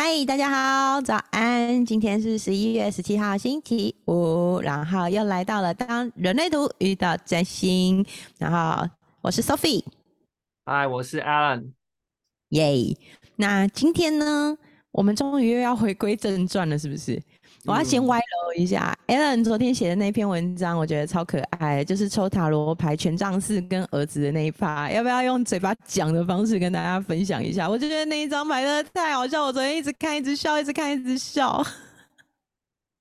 嗨，大家好，早安！今天是十一月十七号，星期五，然后又来到了当人类图遇到占星，然后我是 Sophie，嗨，我是 Alan，耶！那今天呢，我们终于又要回归正传了，是不是？我要先歪楼一下，Alan 昨天写的那篇文章，我觉得超可爱，就是抽塔罗牌权杖四跟儿子的那一趴，要不要用嘴巴讲的方式跟大家分享一下？我就觉得那一张牌真的太好笑，我昨天一直看，一直笑，一直看，一直笑。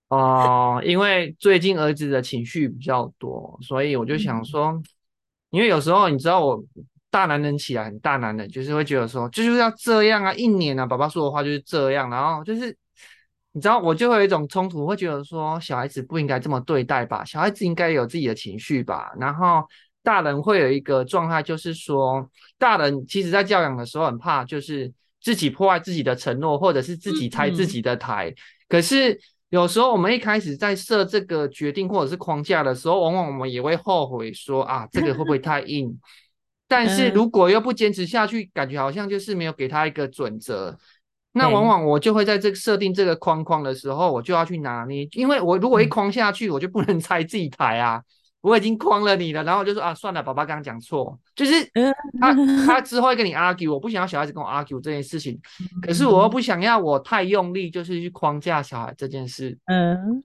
哦，因为最近儿子的情绪比较多，所以我就想说，因为有时候你知道我大男人起来很大男人，就是会觉得说，就是要这样啊，一年啊，爸爸说的话就是这样，然后就是。你知道我就会有一种冲突，会觉得说小孩子不应该这么对待吧，小孩子应该有自己的情绪吧。然后大人会有一个状态，就是说大人其实在教养的时候很怕，就是自己破坏自己的承诺，或者是自己拆自己的台。可是有时候我们一开始在设这个决定或者是框架的时候，往往我们也会后悔说啊，这个会不会太硬？但是如果又不坚持下去，感觉好像就是没有给他一个准则。那往往我就会在这个设定这个框框的时候，我就要去拿捏，因为我如果一框下去，我就不能拆自己台啊。我已经框了你了，然后就说啊，算了，爸爸刚刚讲错，就是他他之后会跟你 argue，我不想要小孩子跟我 argue 这件事情，可是我又。不想要我太用力，就是去框架小孩这件事，嗯。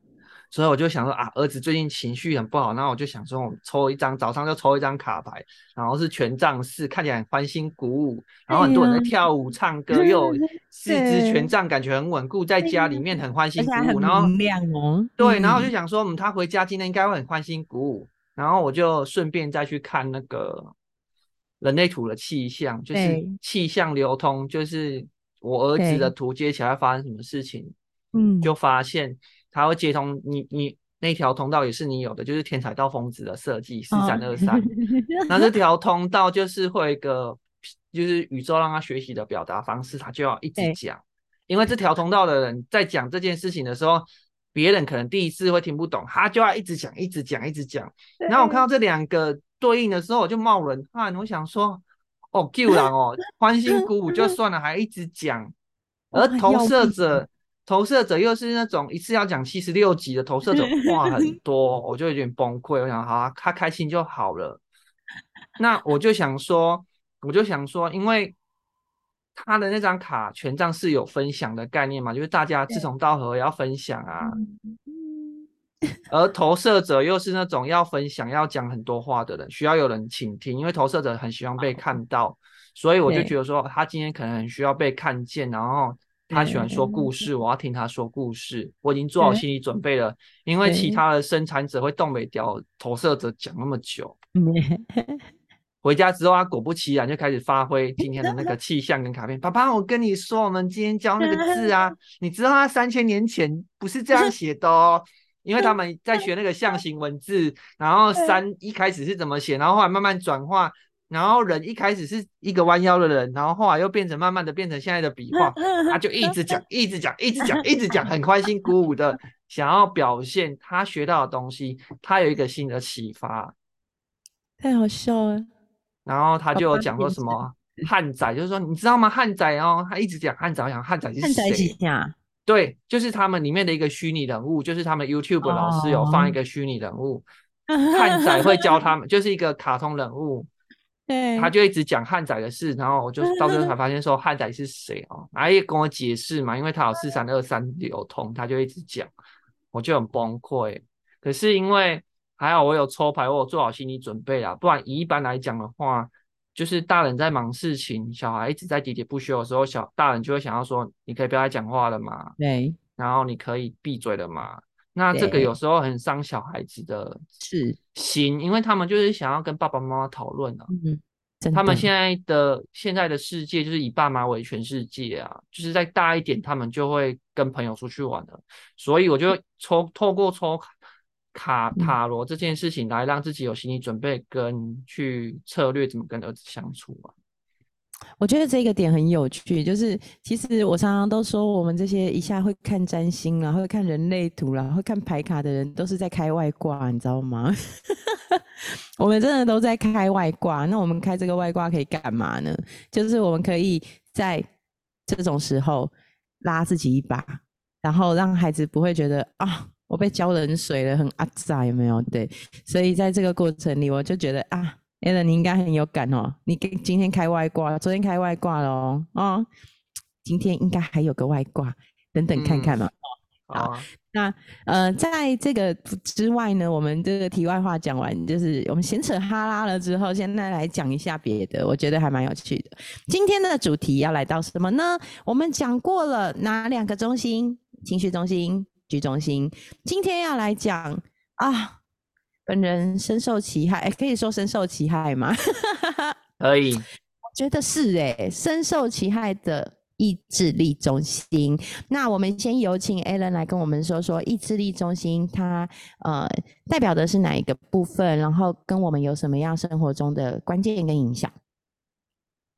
所以我就想说啊，儿子最近情绪很不好，那我就想说，我抽一张，早上就抽一张卡牌，然后是权杖四，看起来很欢欣鼓舞，然后很多人在跳舞、唱歌，又 四支权杖，感觉很稳固，在家里面很欢欣鼓舞，然后亮哦，对，然后我就想说，嗯，他回家今天应该会很欢欣鼓舞，然后我就顺便再去看那个人类图的气象，就是气象流通，就是我儿子的图接起来发生什么事情，嗯，就发现。它会接通你，你那条通道也是你有的，就是天才到疯子的设计四三二三。那这条通道就是会一个，就是宇宙让他学习的表达方式，他就要一直讲。因为这条通道的人在讲这件事情的时候，别人可能第一次会听不懂，他就要一直讲，一直讲，一直讲。然后我看到这两个对应的时候，我就冒冷汗。我想说，哦，救人哦，欢欣鼓舞就算了，还一直讲，而投射者。投射者又是那种一次要讲七十六集的投射者，话很多，我就有点崩溃。我想，好，他开心就好了。那我就想说，我就想说，因为他的那张卡权杖是有分享的概念嘛，就是大家志同道合要分享啊。而投射者又是那种要分享、要讲很多话的人，需要有人倾听，因为投射者很喜欢被看到，所以我就觉得说，他今天可能很需要被看见，然后。他喜欢说故事，我要听他说故事。我已经做好心理准备了，因为其他的生产者会动北掉投射者讲那么久。回家之后，他果不其然就开始发挥今天的那个气象跟卡片。爸爸，我跟你说，我们今天教那个字啊，你知道他三千年前不是这样 写的哦，因为他们在学那个象形文字，然后三一开始是怎么写，然后后来慢慢转化。然后人一开始是一个弯腰的人，然后后来又变成慢慢的变成现在的笔画，他就一直讲，一直讲，一直讲，一直讲，很欢欣鼓舞的想要表现他学到的东西，他有一个新的启发，太好笑了。然后他就讲说什么汉仔，就是说你知道吗？汉仔哦，他一直讲汉仔，我想汉仔是谁呀？对，就是他们里面的一个虚拟人物，就是他们 YouTube 老师有放一个虚拟人物，汉仔会教他们，就是一个卡通人物。他就一直讲汉仔的事，然后我就到最后才发现说汉仔是谁哦，然后也跟我解释嘛，因为他有四三二三流通，他就一直讲，我就很崩溃。可是因为还好我有抽牌，我有做好心理准备啊，不然一般来讲的话，就是大人在忙事情，小孩一直在喋喋不休的时候，小大人就会想要说，你可以不要再讲话了嘛，对，然后你可以闭嘴了嘛。那这个有时候很伤小孩子的心，因为他们就是想要跟爸爸妈妈讨论啊。嗯，他们现在的现在的世界就是以爸妈为全世界啊，就是再大一点，他们就会跟朋友出去玩了。所以我就抽透过抽卡塔罗这件事情来让自己有心理准备，跟去策略怎么跟儿子相处啊。我觉得这个点很有趣，就是其实我常常都说，我们这些一下会看占星啦，会看人类图啦，会看牌卡的人，都是在开外挂，你知道吗？我们真的都在开外挂。那我们开这个外挂可以干嘛呢？就是我们可以在这种时候拉自己一把，然后让孩子不会觉得啊，我被浇冷水了，很阿杂，有没有？对，所以在这个过程里，我就觉得啊，Allen 你应该很有感哦，你给今天开外挂，昨天开外挂喽哦，啊，今天应该还有个外挂，等等看看嘛。好，那呃，在这个之外呢，我们这个题外话讲完，就是我们闲扯哈拉了之后，现在来讲一下别的，我觉得还蛮有趣的。今天的主题要来到什么呢？我们讲过了哪两个中心？情绪中心、居中心。今天要来讲啊，本人深受其害，可以说深受其害吗？可以，我觉得是哎，深受其害的。意志力中心，那我们先有请 Alan 来跟我们说说意志力中心，它呃代表的是哪一个部分，然后跟我们有什么样生活中的关键跟影响？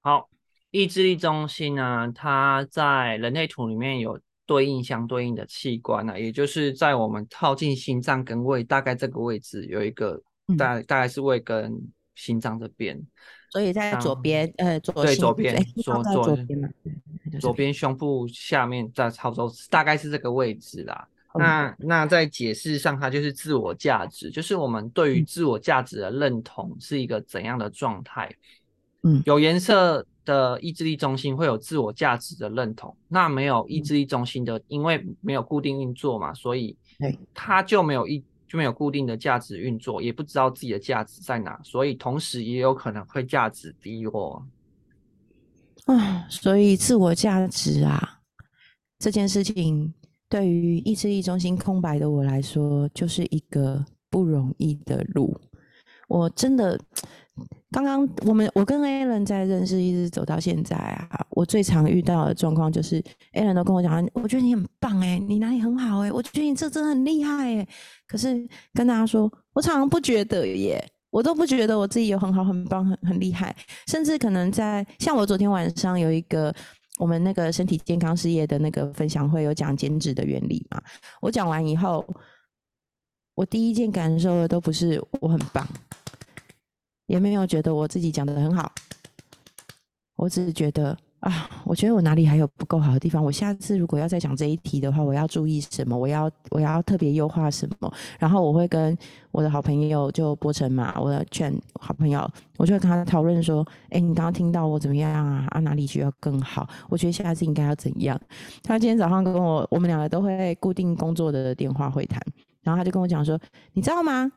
好，意志力中心呢，它在人类图里面有对应相对应的器官呢，也就是在我们靠近心脏跟胃大概这个位置有一个，大大概是胃跟心脏这边。所以在左边，呃，左对左边，左 左边左边胸部下面在操作，大概是这个位置啦。那那在解释上，它就是自我价值，就是我们对于自我价值的认同是一个怎样的状态。嗯，有颜色的意志力中心会有自我价值的认同，那没有意志力中心的，因为没有固定运作嘛，所以它就没有一。就没有固定的价值运作，也不知道自己的价值在哪，所以同时也有可能会价值低落。啊，所以自我价值啊，这件事情对于意志力中心空白的我来说，就是一个不容易的路。我真的。刚刚我们我跟 a l a n 在认识，一直走到现在啊，我最常遇到的状况就是 a l a n 都跟我讲，我觉得你很棒哎，你哪里很好哎，我觉得你这真的很厉害哎。可是跟大家说，我常常不觉得耶，我都不觉得我自己有很好、很棒、很很厉害。甚至可能在像我昨天晚上有一个我们那个身体健康事业的那个分享会，有讲减脂的原理嘛。我讲完以后，我第一件感受的都不是我很棒。也没有觉得我自己讲的很好，我只是觉得啊，我觉得我哪里还有不够好的地方。我下次如果要再讲这一题的话，我要注意什么？我要我要特别优化什么？然后我会跟我的好朋友就波成嘛，我的劝好朋友，我就会跟他讨论说：，哎，你刚刚听到我怎么样啊？啊，哪里需要更好？我觉得下次应该要怎样？他今天早上跟我，我们两个都会固定工作的电话会谈，然后他就跟我讲说：，你知道吗？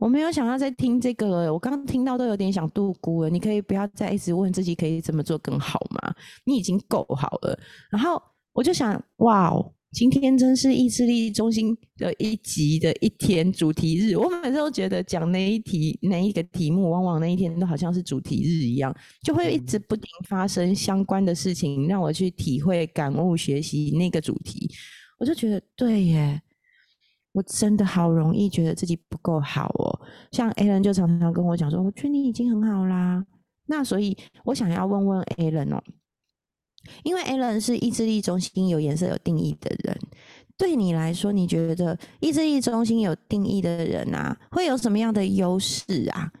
我没有想要再听这个了，我刚刚听到都有点想度孤了。你可以不要再一直问自己可以怎么做更好吗？你已经够好了。然后我就想，哇哦，今天真是意志力中心的一集的一天主题日。我每次都觉得讲那一题那一个题目，往往那一天都好像是主题日一样，就会一直不停发生相关的事情，让我去体会、感悟、学习那个主题。我就觉得，对耶。我真的好容易觉得自己不够好哦，像 a l n 就常常跟我讲说，我觉得你已经很好啦。那所以我想要问问 a l n 哦，因为 a l n 是意志力中心有颜色有定义的人，对你来说，你觉得意志力中心有定义的人啊，会有什么样的优势啊？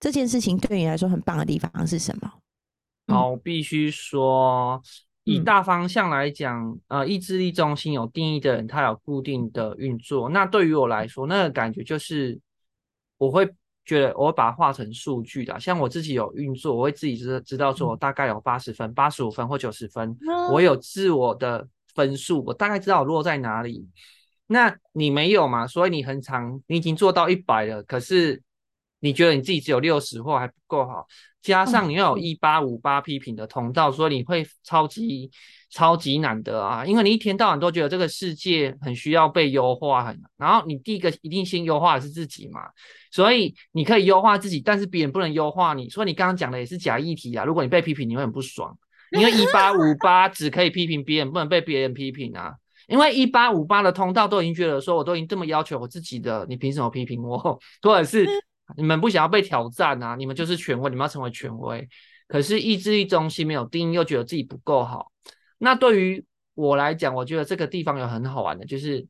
这件事情对你来说很棒的地方是什么？好，必须说。以大方向来讲，呃，意志力中心有定义的人，他有固定的运作。那对于我来说，那个感觉就是，我会觉得我会把它化成数据的。像我自己有运作，我会自己知知道说，我大概有八十分、八十五分或九十分，我有自我的分数，我大概知道我落在哪里。那你没有嘛？所以你很长，你已经做到一百了，可是你觉得你自己只有六十或还不够好。加上你要有一八五八批评的通道，所以你会超级超级难得啊！因为你一天到晚都觉得这个世界很需要被优化，很然后你第一个一定先优化的是自己嘛，所以你可以优化自己，但是别人不能优化你。所以你刚刚讲的也是假议题啊！如果你被批评，你会很不爽，因为一八五八只可以批评别人，不能被别人批评啊！因为一八五八的通道都已经觉得说，我都已经这么要求我自己的，你凭什么批评我？或者是？你们不想要被挑战啊？你们就是权威，你们要成为权威。可是意志力中心没有定，又觉得自己不够好。那对于我来讲，我觉得这个地方有很好玩的，就是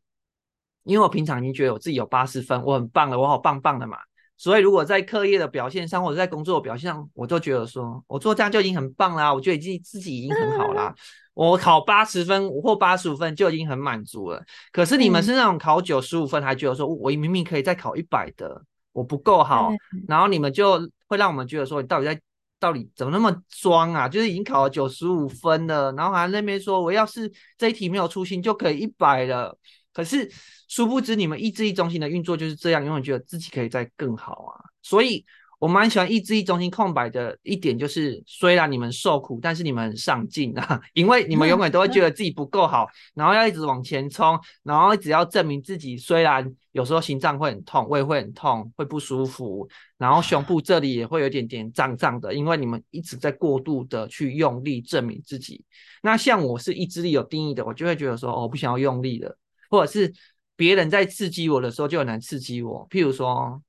因为我平常已经觉得我自己有八十分，我很棒了，我好棒棒的嘛。所以如果在课业的表现上，或者在工作的表现上，我就觉得说我做这样就已经很棒啦，我觉得已经自己已经很好啦。我考八十分或八十五分就已经很满足了。可是你们是那种考九十五分还觉得说我明明可以再考一百的，我不够好，然后你们就会让我们觉得说你到底在到底怎么那么装啊？就是已经考了九十五分了，然后还那边说我要是这一题没有粗心就可以一百了。可是殊不知，你们意志力中心的运作就是这样，永远觉得自己可以再更好啊。所以我蛮喜欢意志力中心空白的一点，就是虽然你们受苦，但是你们很上进啊，因为你们永远都会觉得自己不够好，然后要一直往前冲，然后只要证明自己。虽然有时候心脏会很痛，胃会很痛，会不舒服，然后胸部这里也会有点点胀胀的，因为你们一直在过度的去用力证明自己。那像我是意志力有定义的，我就会觉得说，哦，不想要用力了。或者是别人在刺激我的时候就很难刺激我，譬如说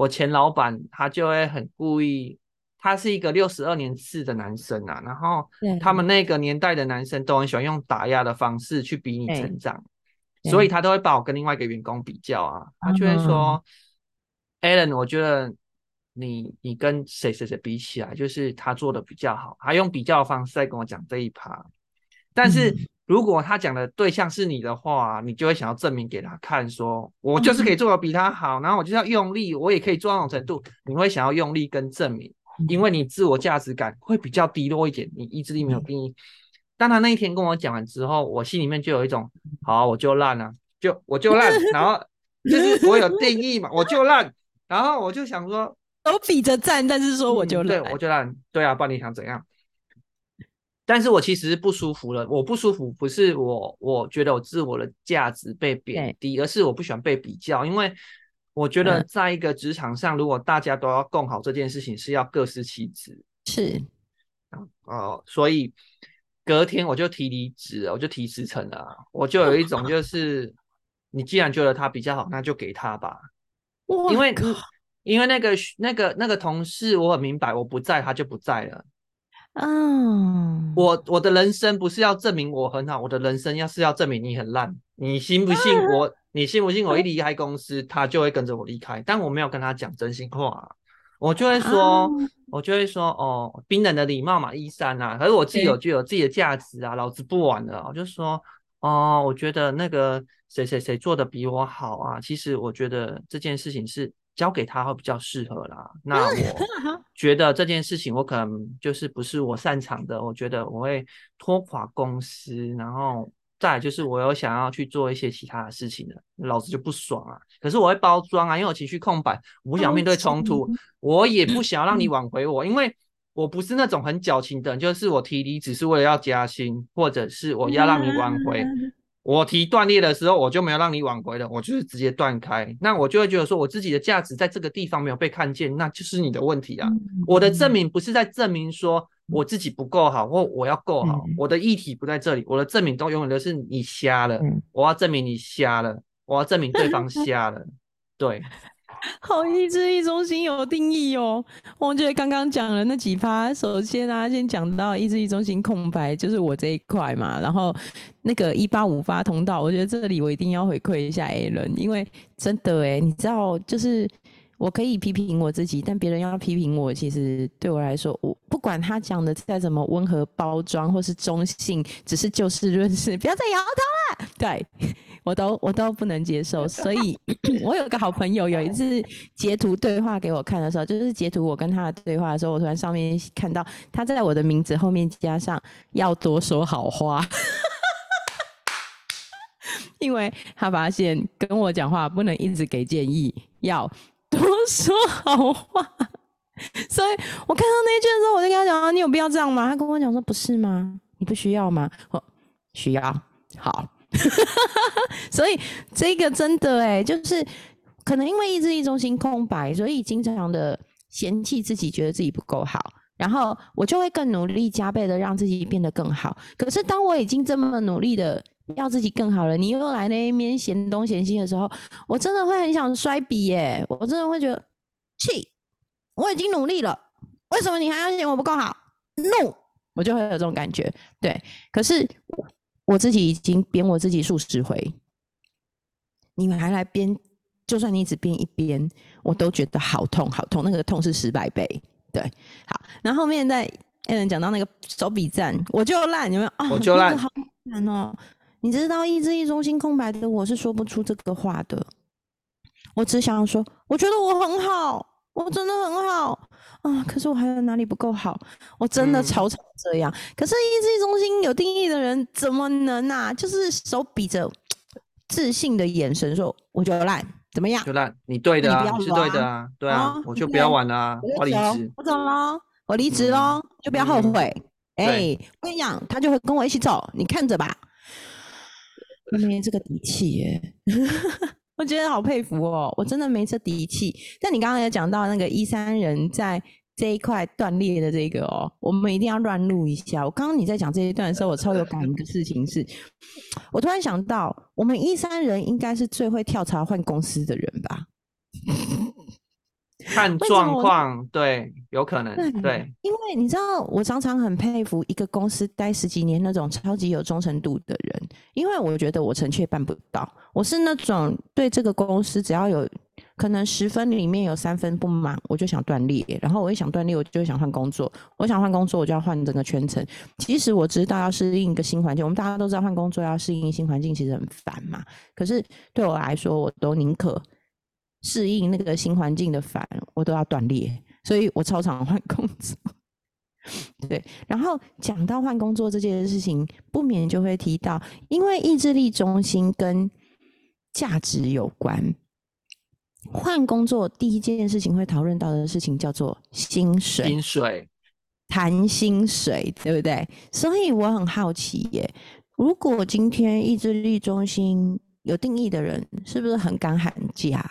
我前老板他就会很故意，他是一个六十二年次的男生啊，然后他们那个年代的男生都很喜欢用打压的方式去比你成长，所以他都会把我跟另外一个员工比较啊，他就会说，Alan，我觉得你你跟谁谁谁比起来，就是他做的比较好，他用比较的方式在跟我讲这一趴，但是。如果他讲的对象是你的话，你就会想要证明给他看，说我就是可以做的比他好，然后我就要用力，我也可以做到那种程度。你会想要用力跟证明，因为你自我价值感会比较低落一点，你意志力没有定义。当他那一天跟我讲完之后，我心里面就有一种，好，我就烂了，就我就烂，然后 就是我有定义嘛，我就烂，然后我就想说，都比着赞，但是说我就烂，对我就烂，对啊，不然你想怎样？但是我其实不舒服了。我不舒服不是我，我觉得我自我的价值被贬低，而是我不喜欢被比较。因为我觉得在一个职场上，如果大家都要共好这件事情，是要各司其职。是，哦，所以隔天我就提离职，我就提辞呈了。我就有一种就 是，你既然觉得他比较好，那就给他吧。因为因为那个那个那个同事，我很明白，我不在，他就不在了。嗯，我我的人生不是要证明我很好，我的人生要是要证明你很烂。你信不信我？你信不信我一离开公司，他就会跟着我离开？但我没有跟他讲真心话，我就会说，我就会说，哦，冰冷的礼貌嘛，一三啊。可是我自己有具有自己的价值啊，老子不玩了。我就说，哦，我觉得那个谁谁谁做的比我好啊。其实我觉得这件事情是。交给他会比较适合啦。那我觉得这件事情我可能就是不是我擅长的，我觉得我会拖垮公司，然后再就是我有想要去做一些其他的事情的，老子就不爽啊。可是我会包装啊，因为我情绪空白，我不想面对冲突，我也不想要让你挽回我，因为我不是那种很矫情的人，就是我提离只是为了要加薪，或者是我要让你挽回。我提断裂的时候，我就没有让你挽回了，我就是直接断开。那我就会觉得说，我自己的价值在这个地方没有被看见，那就是你的问题啊。我的证明不是在证明说我自己不够好，或我要够好。我的议题不在这里，我的证明都永远都是你瞎了。我要证明你瞎了，我要证明对方 瞎了。对。好，意志力中心有定义哦。我觉得刚刚讲了那几趴，首先啊，先讲到意志力中心空白，就是我这一块嘛。然后那个一八五发通道，我觉得这里我一定要回馈一下 A 伦，因为真的哎，你知道，就是我可以批评我自己，但别人要批评我，其实对我来说，我不管他讲的再怎么温和包装或是中性，只是就事论事，不要再摇头了。对。我都我都不能接受，所以我有个好朋友有一次截图对话给我看的时候，就是截图我跟他的对话的时候，我突然上面看到他在我的名字后面加上要多说好话，因为他发现跟我讲话不能一直给建议，要多说好话，所以我看到那一句的时候，我就跟他讲啊，你有必要这样吗？他跟我讲说不是吗？你不需要吗？我需要，好。所以这个真的哎，就是可能因为意志力中心空白，所以经常的嫌弃自己，觉得自己不够好，然后我就会更努力加倍的让自己变得更好。可是当我已经这么努力的要自己更好了，你又来那一面嫌东嫌西的时候，我真的会很想摔笔耶！我真的会觉得气，我已经努力了，为什么你还要嫌我不够好？No，我就会有这种感觉。对，可是。我自己已经编我自己数十回，你们还来编就算你只编一边，我都觉得好痛好痛，那个痛是十百倍。对，好，然后后面在 A 人讲到那个手比赞，我就烂，有没有啊？我就烂，好难哦。你知道意志力中心空白的我是说不出这个话的，我只想要说，我觉得我很好，我真的很好啊，可是我还有哪里不够好？我真的常常这样。可是意志力中心有定义的人怎么能啊？就是手比着自信的眼神说，我就烂，怎么样？就烂，你对的啊，是对的啊，对啊，我就不要玩了，啊我离职，我走了，我离职喽，就不要后悔。哎，我跟你讲，他就会跟我一起走，你看着吧。没这个底气耶，我觉得好佩服哦，我真的没这底气。但你刚刚也讲到那个一三人在这一块断裂的这个哦，我们一定要乱录一下。我刚刚你在讲这一段的时候，我超有感的事情是，我突然想到，我们一三人应该是最会跳槽换公司的人吧。看状况，对，有可能，对，因为你知道，我常常很佩服一个公司待十几年那种超级有忠诚度的人，因为我觉得我臣妾办不到。我是那种对这个公司只要有可能十分里面有三分不满，我就想断裂，然后我一想断裂，我就想换工作，我想换工作，我就要换整个圈层。其实我知道要适应一个新环境，我们大家都知道换工作要适应新环境其实很烦嘛。可是对我来说，我都宁可。适应那个新环境的烦，我都要断裂，所以我超常换工作。对，然后讲到换工作这件事情，不免就会提到，因为意志力中心跟价值有关。换工作第一件事情会讨论到的事情叫做薪水，薪水谈薪水，对不对？所以我很好奇耶，如果今天意志力中心有定义的人，是不是很敢喊价？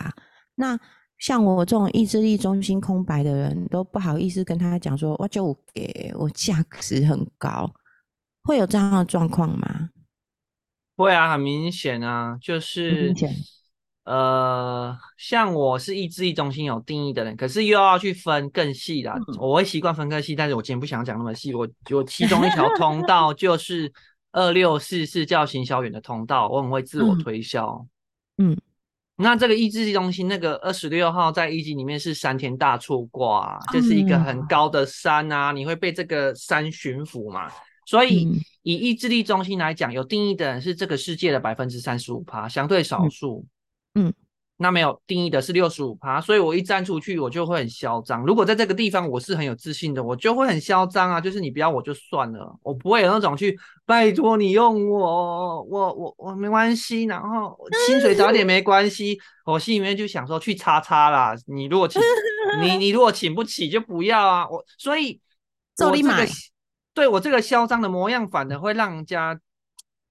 那像我这种意志力中心空白的人都不好意思跟他讲说，我就给我价值很高，会有这样的状况吗？会啊，很明显啊，就是呃，像我是意志力中心有定义的人，可是又要去分更细的，我会习惯分更细，但是我今天不想讲那么细，我我其中一条通道 就是二六四四叫行销员的通道，我很会自我推销，嗯。那这个意志力中心，那个二十六号在一级里面是山天大错卦，就是一个很高的山啊，你会被这个山驯服嘛？所以以意志力中心来讲，有定义的人是这个世界的百分之三十五趴，相对少数。嗯。那没有定义的是六十五趴，所以我一站出去，我就会很嚣张。如果在这个地方我是很有自信的，我就会很嚣张啊。就是你不要我就算了，我不会有那种去拜托你用我，我我我没关系，然后薪水少点没关系。我心里面就想说去叉叉啦。你如果请 你你如果请不起就不要啊。我所以我这个对我这个嚣张的模样，反而会让人家。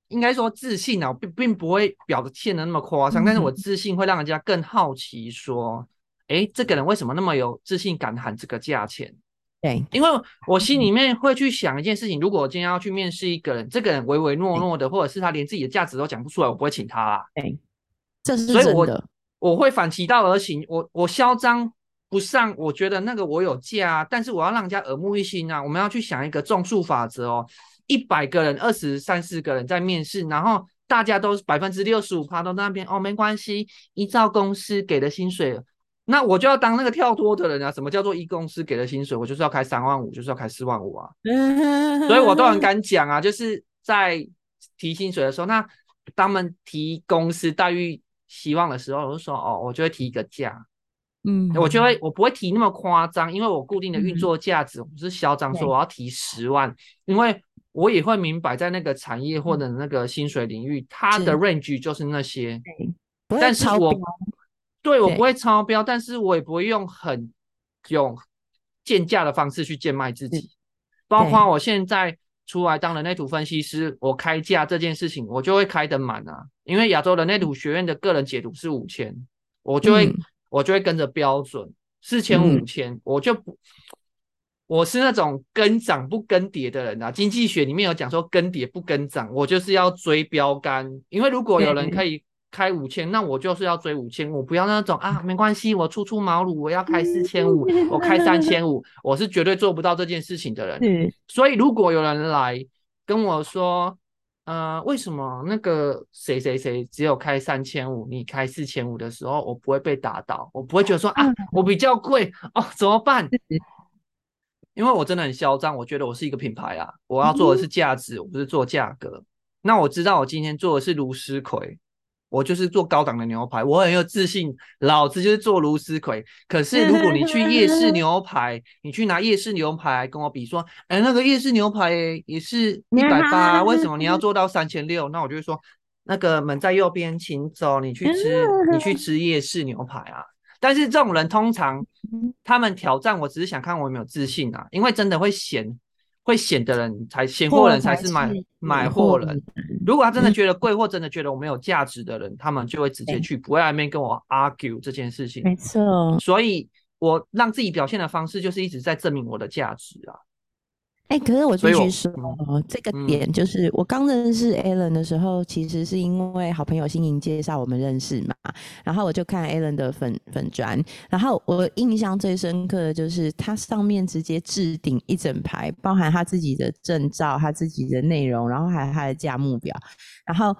应该说自信啊，并并不会表现的那么夸张，但是我自信会让人家更好奇，说，哎，这个人为什么那么有自信，敢喊这个价钱？对，因为我心里面会去想一件事情，如果我今天要去面试一个人，这个人唯唯诺诺的，或者是他连自己的价值都讲不出来，我不会请他啊。对，这是所以我我会反其道而行，我我嚣张不上，我觉得那个我有价，但是我要让人家耳目一新啊。我们要去想一个种树法则哦。一百个人，二十三四个人在面试，然后大家都百分之六十五趴都在那边哦，没关系，依照公司给的薪水，那我就要当那个跳脱的人啊。什么叫做一公司给的薪水？我就是要开三万五，就是要开四万五啊。所以我都很敢讲啊，就是在提薪水的时候，那他们提公司待遇希望的时候，我就说哦，我就会提一个价。嗯，我就会我不会提那么夸张，因为我固定的运作价值不是嚣张说我要提十万，因为。我也会明白，在那个产业或者那个薪水领域，它的 range 就是那些。但是我对我不会超标，但是我也不会用很用贱价的方式去贱卖自己。包括我现在出来当人类图分析师，我开价这件事情，我就会开得满啊。因为亚洲人类图学院的个人解读是五千，我就会我就会跟着标准四千五千，我就不。我是那种跟涨不跟跌的人啊，经济学里面有讲说跟跌不跟涨，我就是要追标杆，因为如果有人可以开五千，那我就是要追五千，我不要那种啊，没关系，我初出茅庐，我要开四千五，我开三千五，我是绝对做不到这件事情的人。所以如果有人来跟我说，呃，为什么那个谁谁谁只有开三千五，你开四千五的时候，我不会被打倒，我不会觉得说啊，我比较贵哦，怎么办？因为我真的很嚣张，我觉得我是一个品牌啊，我要做的是价值，我不是做价格。那我知道我今天做的是卢斯奎。我就是做高档的牛排，我很有自信，老子就是做卢斯奎。可是如果你去夜市 牛排，你去拿夜市牛排跟我比，说，哎，那个夜市牛排也是一百八，为什么你要做到三千六？那我就会说，那个门在右边，请走，你去吃，你去 吃夜市牛排啊。但是这种人通常，他们挑战我只是想看我有没有自信啊，因为真的会显。会显的人才显货人才是买买货人。如果他真的觉得贵，或真的觉得我没有价值的人，他们就会直接去，不会外面跟我 argue 这件事情。没错，所以我让自己表现的方式就是一直在证明我的价值啊。哎，可是我必须说，这个点就是我刚认识 Alan 的时候，其实是因为好朋友新颖介绍我们认识嘛。然后我就看 Alan 的粉粉砖，然后我印象最深刻的就是他上面直接置顶一整排，包含他自己的证照、他自己的内容，然后还有他的价目表。然后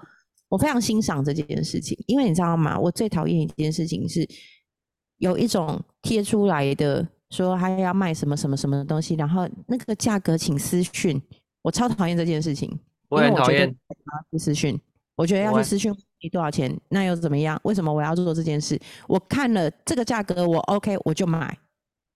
我非常欣赏这件事情，因为你知道吗？我最讨厌一件事情是有一种贴出来的。说他要卖什么什么什么东西，然后那个价格请私讯，我超讨厌这件事情。我很讨厌私讯，我觉得要去私讯你多少钱，那又怎么样？为什么我要做这件事？我看了这个价格，我 OK 我就买，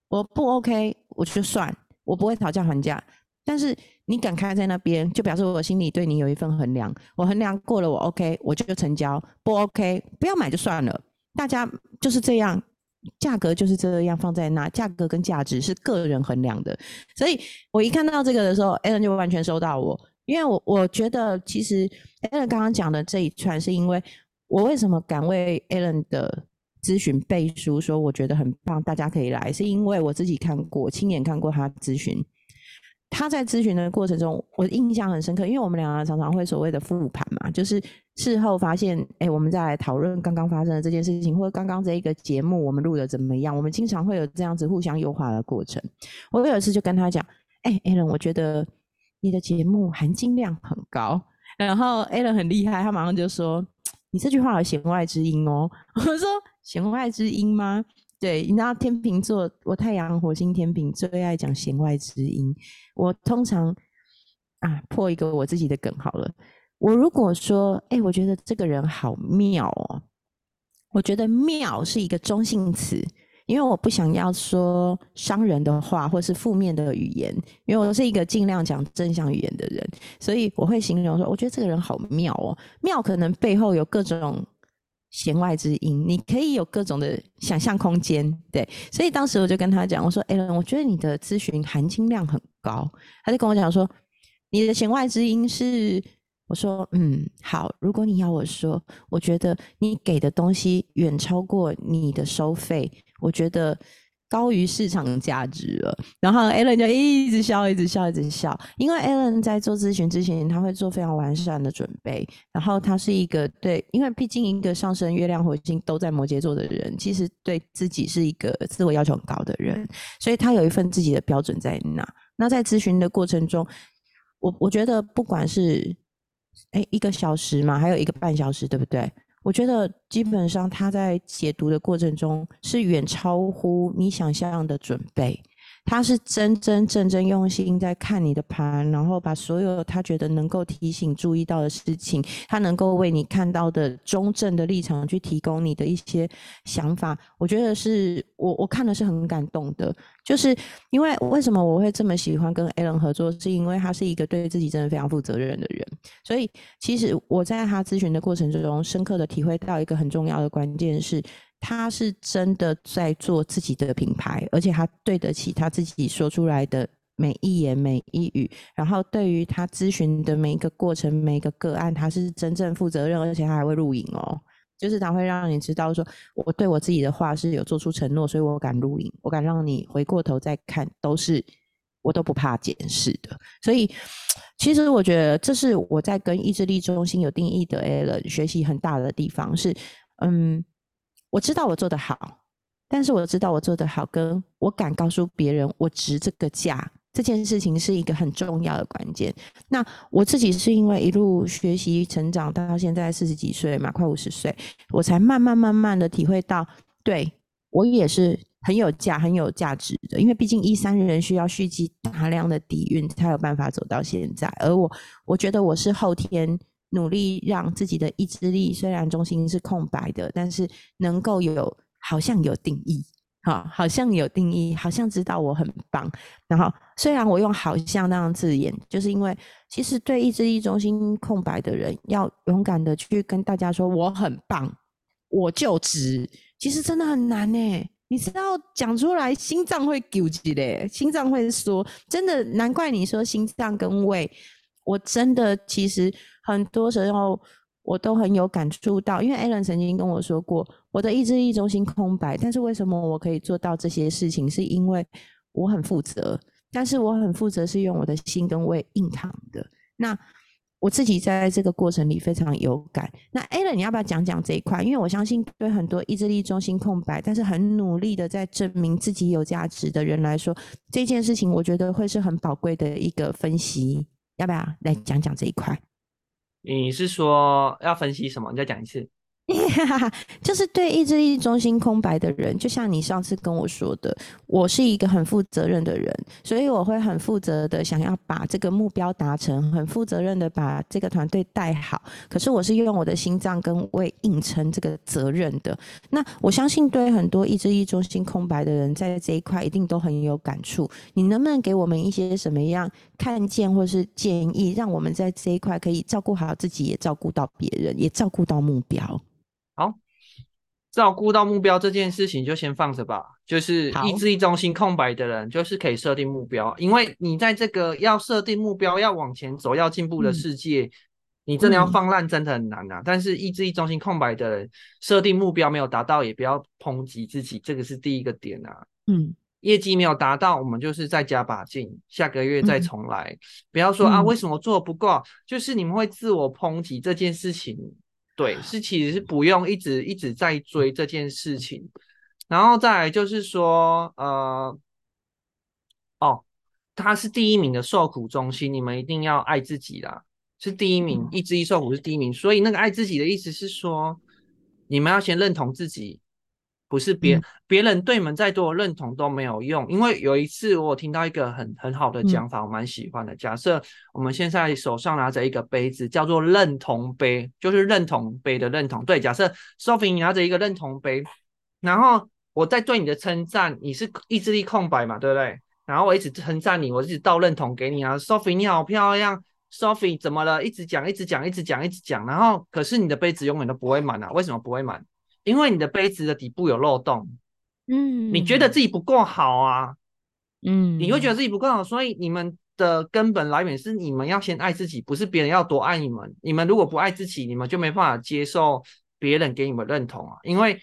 我不 OK 我就算，我不会讨价还价。但是你敢开在那边，就表示我心里对你有一份衡量。我衡量过了，我 OK 我就成交，不 OK 不要买就算了。大家就是这样。价格就是这样放在那，价格跟价值是个人衡量的，所以我一看到这个的时候，Alan 就完全收到我，因为我我觉得其实 Alan 刚刚讲的这一串，是因为我为什么敢为 Alan 的咨询背书，说我觉得很棒，大家可以来，是因为我自己看过，亲眼看过他咨询。他在咨询的过程中，我印象很深刻，因为我们两个常常会所谓的复盘嘛，就是事后发现，哎，我们在讨论刚刚发生的这件事情，或者刚刚这一个节目我们录的怎么样，我们经常会有这样子互相优化的过程。我有一次就跟他讲，哎，Allen，我觉得你的节目含金量很高，然后 Allen 很厉害，他马上就说，你这句话有弦外之音哦。我说弦外之音吗？对，你知道天秤座，我太阳火星天秤最爱讲弦外之音。我通常啊破一个我自己的梗好了。我如果说，哎，我觉得这个人好妙哦，我觉得妙是一个中性词，因为我不想要说伤人的话或是负面的语言，因为我是一个尽量讲正向语言的人，所以我会形容说，我觉得这个人好妙哦。妙可能背后有各种。弦外之音，你可以有各种的想象空间，对，所以当时我就跟他讲，我说艾伦，我觉得你的咨询含金量很高。”他就跟我讲说：“你的弦外之音是……”我说：“嗯，好，如果你要我说，我觉得你给的东西远超过你的收费，我觉得。”高于市场价值了，然后 Alan 就一直笑，一直笑，一直笑。因为 Alan 在做咨询之前，他会做非常完善的准备。然后他是一个对，因为毕竟一个上升月亮、火星都在摩羯座的人，其实对自己是一个自我要求很高的人，所以他有一份自己的标准在那。那在咨询的过程中，我我觉得不管是哎一个小时嘛，还有一个半小时，对不对？我觉得基本上他在解读的过程中是远超乎你想象的准备。他是真真正正用心在看你的盘，然后把所有他觉得能够提醒注意到的事情，他能够为你看到的中正的立场去提供你的一些想法。我觉得是我我看的是很感动的，就是因为为什么我会这么喜欢跟 Alan 合作，是因为他是一个对自己真的非常负责任的人。所以其实我在他咨询的过程之中，深刻的体会到一个很重要的关键是。他是真的在做自己的品牌，而且他对得起他自己说出来的每一言每一语。然后对于他咨询的每一个过程、每一个个案，他是真正负责任，而且他还会录影哦。就是他会让你知道，说我对我自己的话是有做出承诺，所以我敢录影，我敢让你回过头再看，都是我都不怕检视的。所以，其实我觉得这是我在跟意志力中心有定义的 A 了学习很大的地方是，嗯。我知道我做的好，但是我知道我做的好，跟我敢告诉别人我值这个价，这件事情是一个很重要的关键。那我自己是因为一路学习成长到现在四十几岁嘛，快五十岁，我才慢慢慢慢的体会到，对我也是很有价、很有价值的。因为毕竟一三人需要蓄积大量的底蕴，才有办法走到现在。而我，我觉得我是后天努力让自己的意志力，虽然中心是空白的，但是能够有好像有定义。好，好像有定义，好像知道我很棒。然后，虽然我用“好像”那样字眼，就是因为其实对意志力中心空白的人，要勇敢的去跟大家说我很棒，我就值。其实真的很难呢。你知道讲出来，心脏会纠结嘞，心脏会说，真的难怪你说心脏跟胃，我真的其实很多时候。我都很有感触到，因为 Alan 曾经跟我说过，我的意志力中心空白，但是为什么我可以做到这些事情？是因为我很负责，但是我很负责是用我的心跟胃硬扛的。那我自己在这个过程里非常有感。那 Alan，你要不要讲讲这一块？因为我相信对很多意志力中心空白，但是很努力的在证明自己有价值的人来说，这件事情我觉得会是很宝贵的一个分析。要不要来讲讲这一块？你是说要分析什么？你再讲一次。就是对意志力中心空白的人，就像你上次跟我说的，我是一个很负责任的人，所以我会很负责的想要把这个目标达成，很负责任的把这个团队带好。可是我是用我的心脏跟胃硬撑这个责任的。那我相信对很多意志力中心空白的人，在这一块一定都很有感触。你能不能给我们一些什么样看见或是建议，让我们在这一块可以照顾好自己，也照顾到别人，也照顾到目标？好，照顾到目标这件事情就先放着吧。就是意志力中心空白的人，就是可以设定目标，因为你在这个要设定目标、要往前走、要进步的世界，你真的要放烂，真的很难啊。但是意志力中心空白的人，设定目标没有达到，也不要抨击自己，这个是第一个点啊。嗯，业绩没有达到，我们就是再加把劲，下个月再重来。不要说啊，为什么做不够？就是你们会自我抨击这件事情。对，是其实是不用一直一直在追这件事情，然后再来就是说，呃，哦，他是第一名的受苦中心，你们一定要爱自己啦，是第一名，一之一受苦是第一名，所以那个爱自己的意思是说，你们要先认同自己。不是别别人对你们再多认同都没有用，因为有一次我听到一个很很好的讲法，我蛮喜欢的。假设我们现在手上拿着一个杯子，叫做认同杯，就是认同杯的认同。对，假设 Sophie 你拿着一个认同杯，然后我在对你的称赞，你是意志力空白嘛，对不对？然后我一直称赞你，我一直倒认同给你啊，Sophie 你好漂亮，Sophie 怎么了？一直讲，一直讲，一直讲，一直讲，然后可是你的杯子永远都不会满啊？为什么不会满？因为你的杯子的底部有漏洞，嗯，你觉得自己不够好啊，嗯，你会觉得自己不够好，所以你们的根本来源是你们要先爱自己，不是别人要多爱你们。你们如果不爱自己，你们就没办法接受别人给你们认同啊。因为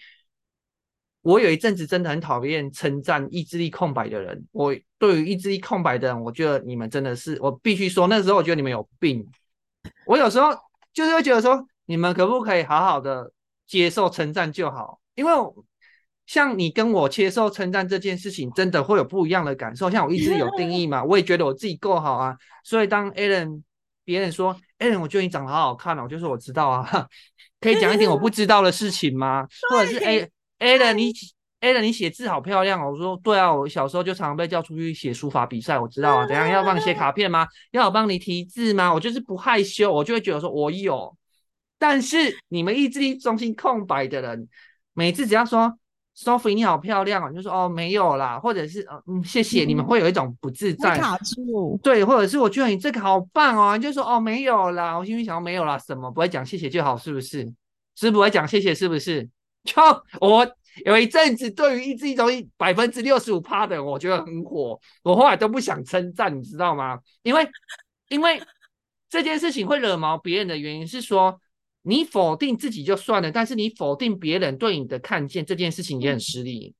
我有一阵子真的很讨厌称赞意志力空白的人，我对于意志力空白的人，我觉得你们真的是，我必须说，那时候我觉得你们有病。我有时候就是会觉得说，你们可不可以好好的？接受称赞就好，因为像你跟我接受称赞这件事情，真的会有不一样的感受。像我一直有定义嘛，我也觉得我自己够好啊。所以当 Alan 别人说 Alan，我觉得你长得好好看哦，我就说我知道啊。可以讲一点我不知道的事情吗？或者是 A Alan 你 Alan 你写字好漂亮哦。我说对啊，我小时候就常常被叫出去写书法比赛，我知道啊。怎样要帮你写卡片吗？要我帮你提字吗？我就是不害羞，我就会觉得说我有。但是你们意志力中心空白的人，每次只要说 Sophie 你好漂亮哦，就说哦没有啦，或者是嗯谢谢，你们会有一种不自在卡住，对，或者是我觉得你这个好棒哦，你就说哦没有啦，我心里想没有啦，什么不会讲谢谢就好，是不是？是不会讲谢谢是不是？就我有一阵子对于意志力中心百分之六十五趴的人，我觉得很火，我后来都不想称赞，你知道吗？因为因为这件事情会惹毛别人的原因是说。你否定自己就算了，但是你否定别人对你的看见这件事情也很失礼，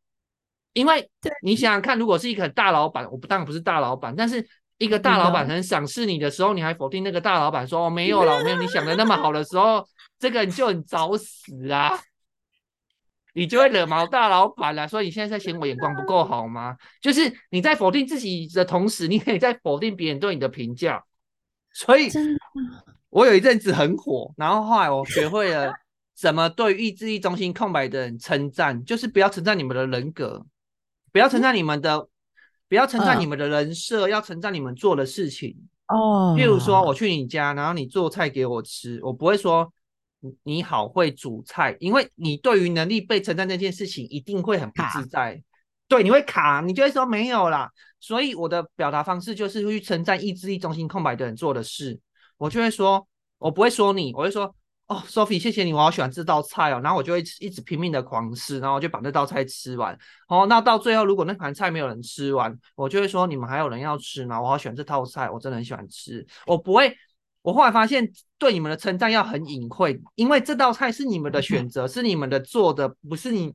因为你想想看，如果是一个大老板，我不当然不是大老板，但是一个大老板很赏识你的时候，你还否定那个大老板说哦没有了，没有你想的那么好的时候，这个你就很找死啊！你就会惹毛大老板了。所以你现在在嫌我眼光不够好吗？就是你在否定自己的同时，你可以在否定别人对你的评价。所以，我有一阵子很火，然后后来我学会了怎么对意志力中心空白的人称赞，就是不要称赞你们的人格，不要称赞你们的，不要称赞你们的人设，要称赞你们做的事情。哦，譬如说我去你家，然后你做菜给我吃，我不会说你好会煮菜，因为你对于能力被称赞这件事情一定会很不自在。对，你会卡，你就会说没有啦。所以我的表达方式就是去称赞意志力中心空白的人做的事，我就会说，我不会说你，我会说哦，Sophie，谢谢你，我好喜欢这道菜哦。然后我就会一直拼命的狂吃，然后我就把那道菜吃完。哦，那到最后如果那盘菜没有人吃完，我就会说你们还有人要吃吗？我好喜欢这套菜，我真的很喜欢吃。我不会，我后来发现对你们的称赞要很隐晦，因为这道菜是你们的选择，是你们的做的，不是你。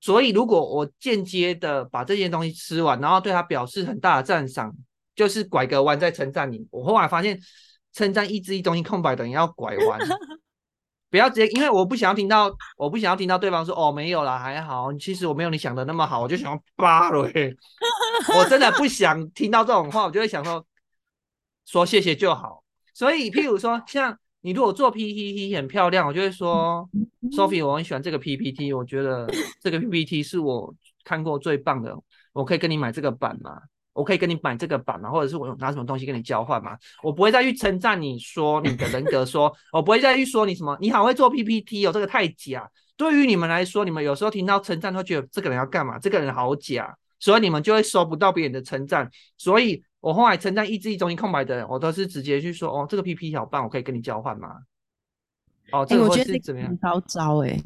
所以，如果我间接的把这件东西吃完，然后对他表示很大的赞赏，就是拐个弯在称赞你。我后来发现，称赞意志力中心空白等于要拐弯，不要直接，因为我不想要听到，我不想要听到对方说哦没有啦，还好，其实我没有你想的那么好，我就想要扒了。我真的不想听到这种话，我就会想说说谢谢就好。所以，譬如说像。你如果做 PPT 很漂亮，我就会说，Sophie，我很喜欢这个 PPT，我觉得这个 PPT 是我看过最棒的，我可以跟你买这个版吗？我可以跟你买这个版吗？或者是我拿什么东西跟你交换吗？我不会再去称赞你说你的人格，说我不会再去说你什么，你好会做 PPT 哦，这个太假。对于你们来说，你们有时候听到称赞会觉得这个人要干嘛？这个人好假，所以你们就会收不到别人的称赞，所以。我后来称赞意志力中心空白的人，我都是直接去说哦，这个 PPT 好棒，我可以跟你交换吗？哦，这个我觉得怎么样？很高招哎，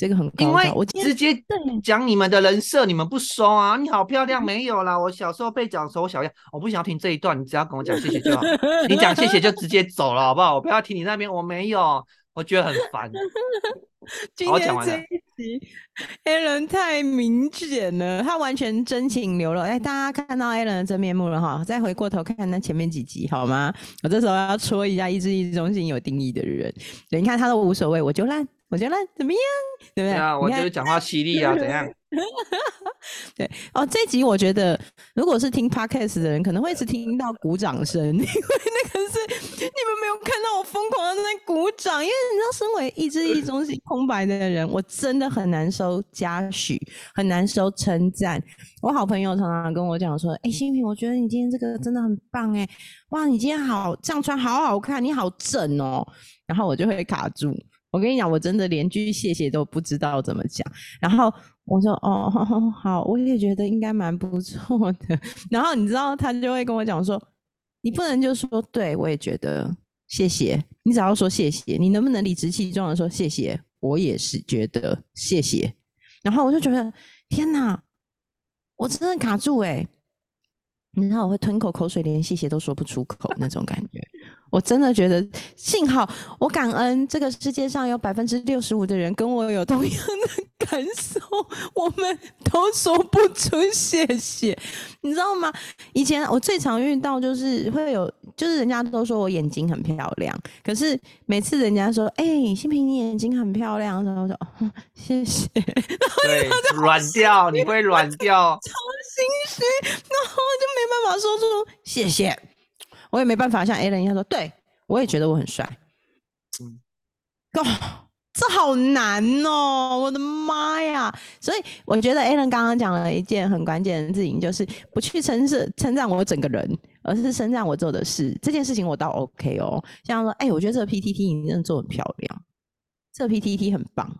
这个很高因为我直接讲你们的人设，你们不收啊？你好漂亮，没有啦。我小时候被讲的时候，我小样，我不想要听这一段，你只要跟我讲谢谢就好。你讲谢谢就直接走了，好不好？我不要听你那边，我没有，我觉得很烦。今天这一集，Allen 太明显了，他完全真情流露。哎，大家看到 Allen 的真面目了哈，再回过头看那前面几集好吗？我这时候要戳一下意志力中心有定义的人，对，你看他都无所谓，我就烂。我觉得怎么样？对不对？啊，我就是讲话犀利啊，怎样？对哦，这集我觉得，如果是听 podcast 的人，可能会是听到鼓掌声，因为那个是你们没有看到我疯狂的在鼓掌，因为你知道，身为意志力中心空白的人，我真的很难收嘉许，很难收称赞。我好朋友常常跟我讲说：“哎，新平，我觉得你今天这个真的很棒，哎，哇，你今天好这样穿好好看，你好正哦。”然后我就会卡住。我跟你讲，我真的连句谢谢都不知道怎么讲。然后我说：“哦，好，我也觉得应该蛮不错的。”然后你知道，他就会跟我讲说：“你不能就说对，我也觉得谢谢。你只要说谢谢，你能不能理直气壮的说谢谢？我也是觉得谢谢。”然后我就觉得天哪，我真的卡住哎！你知道我会吞口口水，连谢谢都说不出口那种感觉。我真的觉得，幸好我感恩这个世界上有百分之六十五的人跟我有同样的感受，我们都说不出谢谢，你知道吗？以前我最常遇到就是会有，就是人家都说我眼睛很漂亮，可是每次人家说，哎，新平你眼睛很漂亮，然后我说谢谢，对，软掉，你会软掉，超心虚，然后就没办法说出谢谢。我也没办法像 a l n 一样说，对我也觉得我很帅。嗯，哦，这好难哦！我的妈呀！所以我觉得 a l n 刚刚讲了一件很关键的事情，就是不去称是称赞我整个人，而是称赞我做的事。这件事情我倒 OK 哦。像说，哎，我觉得这个 PTT 你真的做很漂亮，这个 PTT 很棒。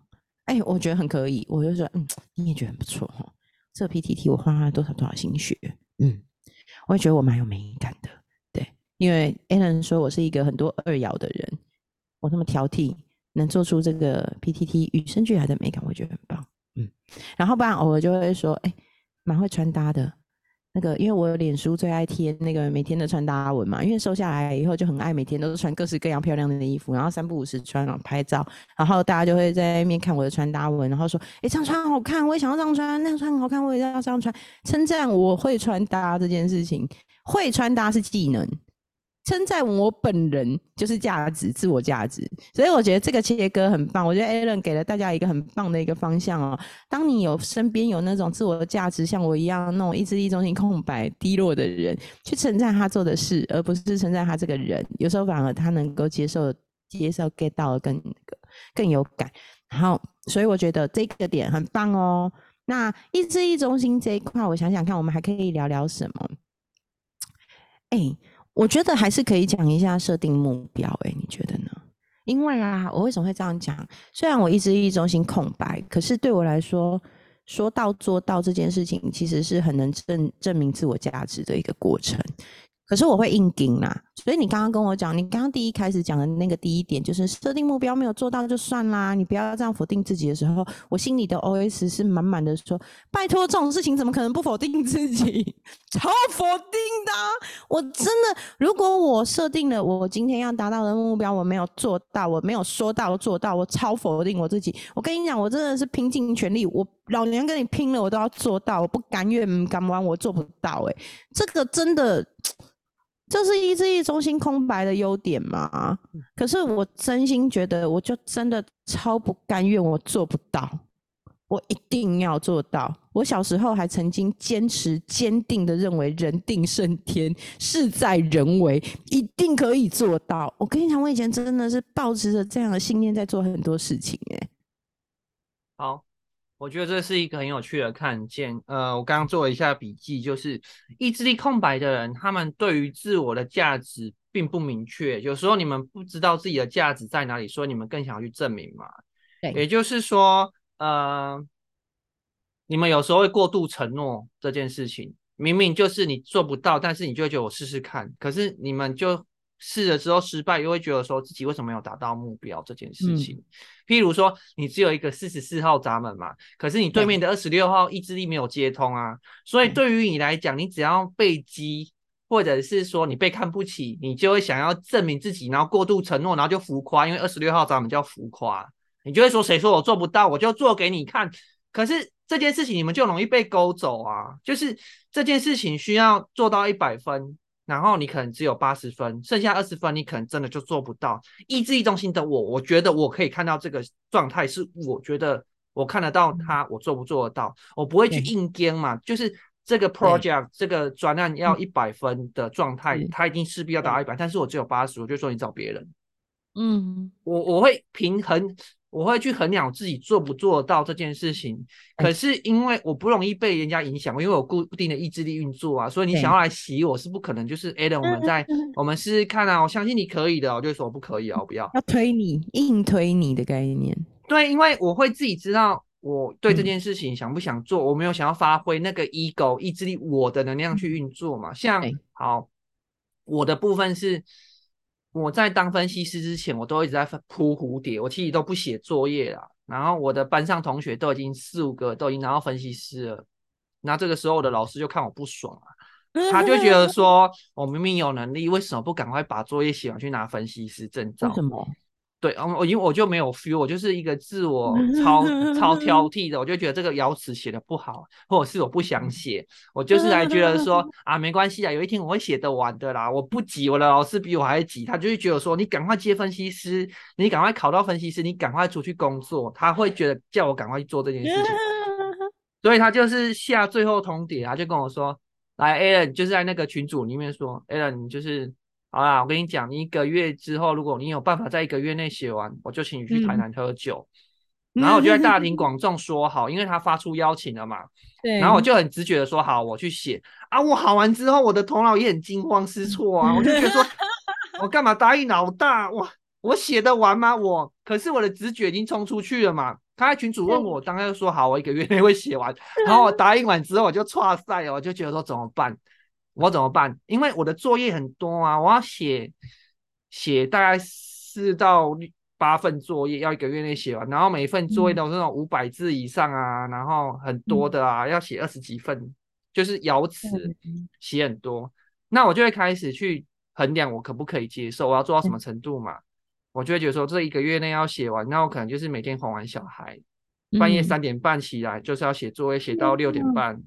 哎，我觉得很可以。我就说，嗯，你也觉得很不错哈。这个 PTT 我花了多少多少心血，嗯，我也觉得我蛮有美感的。因为 Alan 说我是一个很多二爻的人，我那么挑剔，能做出这个 PTT 与生俱来的美感，我觉得很棒。嗯，然后不然偶尔就会说，哎，蛮会穿搭的。那个，因为我脸书最爱贴那个每天的穿搭文嘛，因为瘦下来以后就很爱每天都是穿各式各样漂亮的衣服，然后三不五时穿然后拍照，然后大家就会在那边看我的穿搭文，然后说，哎，这样穿好看，我也想要这样穿，那样穿好看，我也要这样穿，称赞我会穿搭这件事情，会穿搭是技能。称赞我本人就是价值，自我价值。所以我觉得这个切割很棒。我觉得 Alan 给了大家一个很棒的一个方向哦。当你有身边有那种自我价值像我一样那种意志力中心空白、低落的人，去称赞他做的事，而不是称赞他这个人，有时候反而他能够接受、接受 get 到更那个更有感。然后，所以我觉得这个点很棒哦。那意志力中心这一块，我想想看，我们还可以聊聊什么？哎，我觉得还是可以讲一下设定目标。哎，你觉得呢？因为啊，我为什么会这样讲？虽然我意志力中心空白，可是对我来说，说到做到这件事情，其实是很能证证明自我价值的一个过程。可是我会硬顶啦，所以你刚刚跟我讲，你刚刚第一开始讲的那个第一点，就是设定目标没有做到就算啦，你不要这样否定自己的时候，我心里的 OS 是满满的说，拜托这种事情怎么可能不否定自己？超否定的！我真的，如果我设定了我今天要达到的目标，我没有做到，我没有说到做到，我超否定我自己。我跟你讲，我真的是拼尽全力，我老娘跟你拼了，我都要做到，我不甘愿甘完我做不到。哎，这个真的。这是意志力中心空白的优点吗？可是我真心觉得，我就真的超不甘愿，我做不到，我一定要做到。我小时候还曾经坚持坚定的认为，人定胜天，事在人为，一定可以做到。我跟你讲，我以前真的是抱持着这样的信念在做很多事情。哎，好。我觉得这是一个很有趣的看见。呃，我刚刚做了一下笔记，就是意志力空白的人，他们对于自我的价值并不明确。有时候你们不知道自己的价值在哪里，所以你们更想要去证明嘛。对，也就是说，呃，你们有时候会过度承诺这件事情，明明就是你做不到，但是你就觉得我试试看。可是你们就。试了之后失败，又会觉得说自己为什么没有达到目标这件事情。譬如说，你只有一个四十四号闸门嘛，可是你对面的二十六号意志力没有接通啊，所以对于你来讲，你只要被击，或者是说你被看不起，你就会想要证明自己，然后过度承诺，然后就浮夸，因为二十六号闸门叫浮夸，你就会说谁说我做不到，我就做给你看。可是这件事情你们就容易被勾走啊，就是这件事情需要做到一百分。然后你可能只有八十分，剩下二十分你可能真的就做不到。意志力中心的我，我觉得我可以看到这个状态，是我觉得我看得到他，我做不做得到？我不会去硬跟嘛，就是这个 project 这个专案要一百分的状态，他一定势必要达到一百，但是我只有八十，我就说你找别人。嗯，我我会平衡。我会去衡量自己做不做到这件事情，可是因为我不容易被人家影响，因为我固定的意志力运作啊，所以你想要来洗我是不可能。就是 Adam，我们在我们试试看啊，我相信你可以的，我就说不可以啊，我不要。要推你，硬推你的概念。对，因为我会自己知道我对这件事情想不想做，我没有想要发挥那个 ego 意志力我的能量去运作嘛。像好，我的部分是。我在当分析师之前，我都一直在扑蝴蝶，我其实都不写作业啦。然后我的班上同学都已经四五个都已经拿到分析师了，那这个时候我的老师就看我不爽啊，他就觉得 说我明明有能力，为什么不赶快把作业写完去拿分析师证照？为什么？对，嗯，我因为我就没有 feel，我就是一个自我超超挑 剔的，我就觉得这个瑶词写的不好，或者是我不想写，我就是来觉得说 啊，没关系啊，有一天我会写得完的啦，我不急，我的老师比我还急，他就会觉得说你赶快接分析师，你赶快考到分析师，你赶快出去工作，他会觉得叫我赶快去做这件事情，所以他就是下最后通牒他，就跟我说，来，Alan 就是在那个群组里面说，Alan 你就是。好啦，我跟你讲，你一个月之后，如果你有办法在一个月内写完，我就请你去台南喝酒。然后我就在大庭广众说好，因为他发出邀请了嘛。对。然后我就很直觉的说好，我去写啊。我好完之后，我的头脑也很惊慌失措啊。我就觉得说，我干嘛答应老大？我，我写得完吗？我可是我的直觉已经冲出去了嘛。他在群主问我，当然就说好，我一个月内会写完。然后我答应完之后，我就 错赛哦，我就觉得说怎么办？我怎么办？因为我的作业很多啊，我要写写大概四到八份作业，要一个月内写完。然后每一份作业都是那种五百字以上啊，然后很多的啊，要写二十几份，就是咬词写很多。那我就会开始去衡量我可不可以接受，我要做到什么程度嘛？我就会觉得说这一个月内要写完，那我可能就是每天哄完小孩，半夜三点半起来就是要写作业，写到六点半，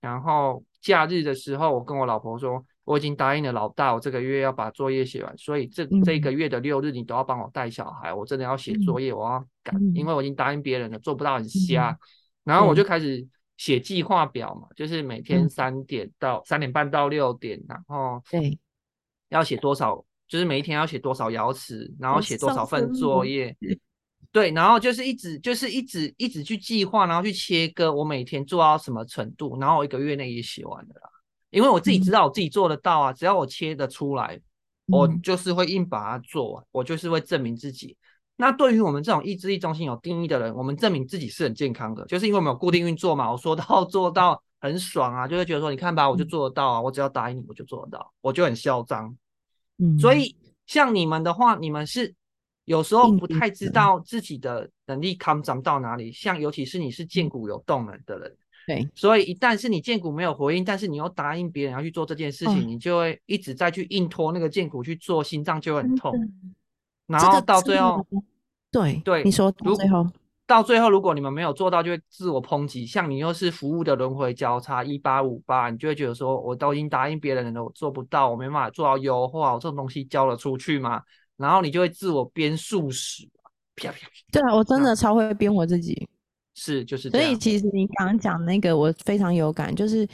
然后。假日的时候，我跟我老婆说，我已经答应了老大，我这个月要把作业写完，所以这这个月的六日你都要帮我带小孩，我真的要写作业，我要赶，因为我已经答应别人了，做不到很瞎。然后我就开始写计划表嘛，就是每天三点到三点半到六点，然后对，要写多少，就是每一天要写多少瑶词，然后写多少份作业。对，然后就是一直就是一直一直去计划，然后去切割我每天做到什么程度，然后我一个月内也写完了啦。因为我自己知道我自己做得到啊，只要我切得出来，我就是会硬把它做完，我就是会证明自己。那对于我们这种意志力中心有定义的人，我们证明自己是很健康的，就是因为我们有固定运作嘛。我说到 做到很爽啊，就会觉得说，你看吧，我就做得到啊，我只要答应你，我就做得到，我就很嚣张。嗯，所以像你们的话，你们是。有时候不太知道自己的能力康长到哪里，像尤其是你是剑骨有动能的人，对，所以一旦是你剑骨没有回应，但是你又答应别人要去做这件事情，你就会一直在去硬拖那个剑骨去做，心脏就会很痛。然后到最后，对对，你说到最后，到最后如果你们没有做到，就会自我抨击。像你又是服务的轮回交叉一八五八，你就会觉得说，我都已经答应别人了，我做不到，我没办法做到优化，我这种东西交了出去吗？然后你就会自我编数史，啪啪啪。对啊，我真的超会编我自己，是就是。所以其实你刚刚讲那个，我非常有感，就是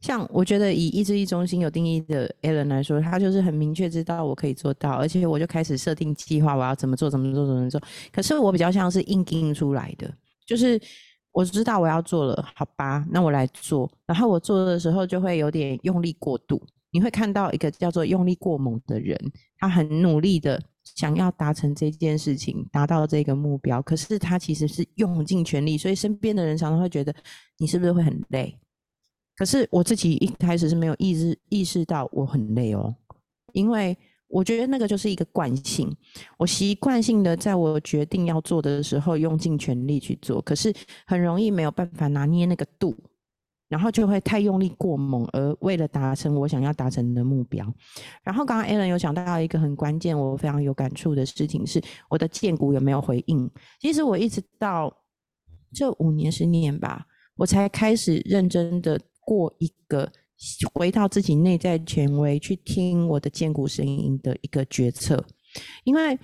像我觉得以意志力中心有定义的 Alan 来说，他就是很明确知道我可以做到，而且我就开始设定计划，我要怎么做，怎么做，怎么做。可是我比较像是硬硬出来的，就是我知道我要做了，好吧，那我来做。然后我做的时候就会有点用力过度，你会看到一个叫做用力过猛的人，他很努力的。想要达成这件事情，达到这个目标，可是他其实是用尽全力，所以身边的人常常会觉得你是不是会很累？可是我自己一开始是没有意识意识到我很累哦，因为我觉得那个就是一个惯性，我习惯性的在我决定要做的时候用尽全力去做，可是很容易没有办法拿捏那个度。然后就会太用力过猛，而为了达成我想要达成的目标。然后刚刚 Alan 有讲到一个很关键，我非常有感触的事情是，我的剑骨有没有回应？其实我一直到这五年十年吧，我才开始认真的过一个回到自己内在权威，去听我的剑骨声音的一个决策，因为。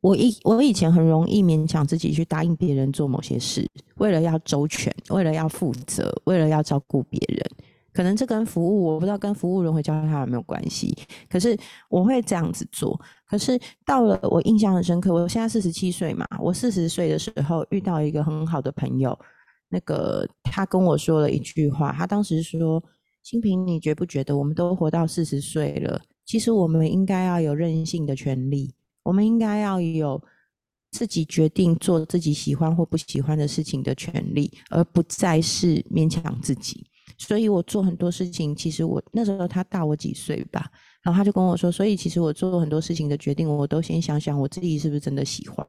我以我以前很容易勉强自己去答应别人做某些事，为了要周全，为了要负责，为了要照顾别人。可能这跟服务，我不知道跟服务人会教他有没有关系。可是我会这样子做。可是到了我印象很深刻，我现在四十七岁嘛，我四十岁的时候遇到一个很好的朋友，那个他跟我说了一句话，他当时说：“新平，你觉不觉得我们都活到四十岁了，其实我们应该要有任性的权利。”我们应该要有自己决定做自己喜欢或不喜欢的事情的权利，而不再是勉强自己。所以我做很多事情，其实我那时候他大我几岁吧，然后他就跟我说，所以其实我做很多事情的决定，我都先想想我自己是不是真的喜欢。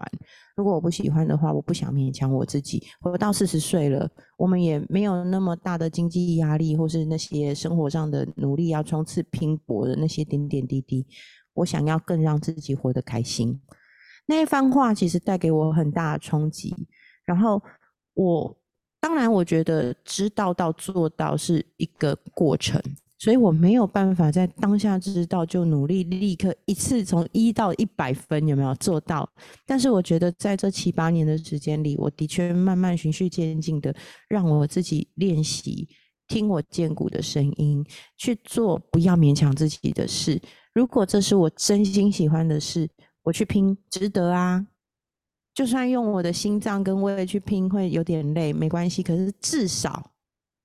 如果我不喜欢的话，我不想勉强我自己。我到四十岁了，我们也没有那么大的经济压力，或是那些生活上的努力要冲刺拼搏的那些点点滴滴。我想要更让自己活得开心，那一番话其实带给我很大的冲击。然后我当然我觉得知道到做到是一个过程，所以我没有办法在当下知道就努力立刻一次从一到一百分有没有做到？但是我觉得在这七八年的时间里，我的确慢慢循序渐进的让我自己练习听我剑骨的声音，去做不要勉强自己的事。如果这是我真心喜欢的事，我去拼，值得啊！就算用我的心脏跟胃去拼，会有点累，没关系。可是至少，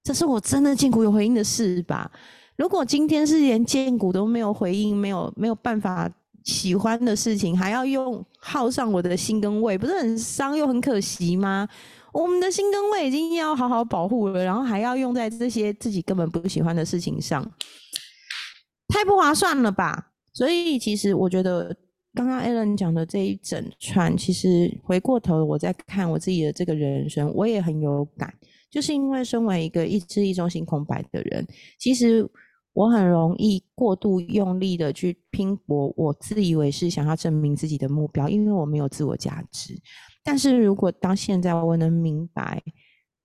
这是我真的见骨有回应的事吧？如果今天是连见骨都没有回应，没有没有办法喜欢的事情，还要用耗上我的心跟胃，不是很伤又很可惜吗？我们的心跟胃已经要好好保护了，然后还要用在这些自己根本不喜欢的事情上。太不划算了吧！所以其实我觉得，刚刚 Alan 讲的这一整串，其实回过头我在看我自己的这个人生，我也很有感。就是因为身为一个意志力中心空白的人，其实我很容易过度用力的去拼搏，我自以为是想要证明自己的目标，因为我没有自我价值。但是如果当现在我能明白，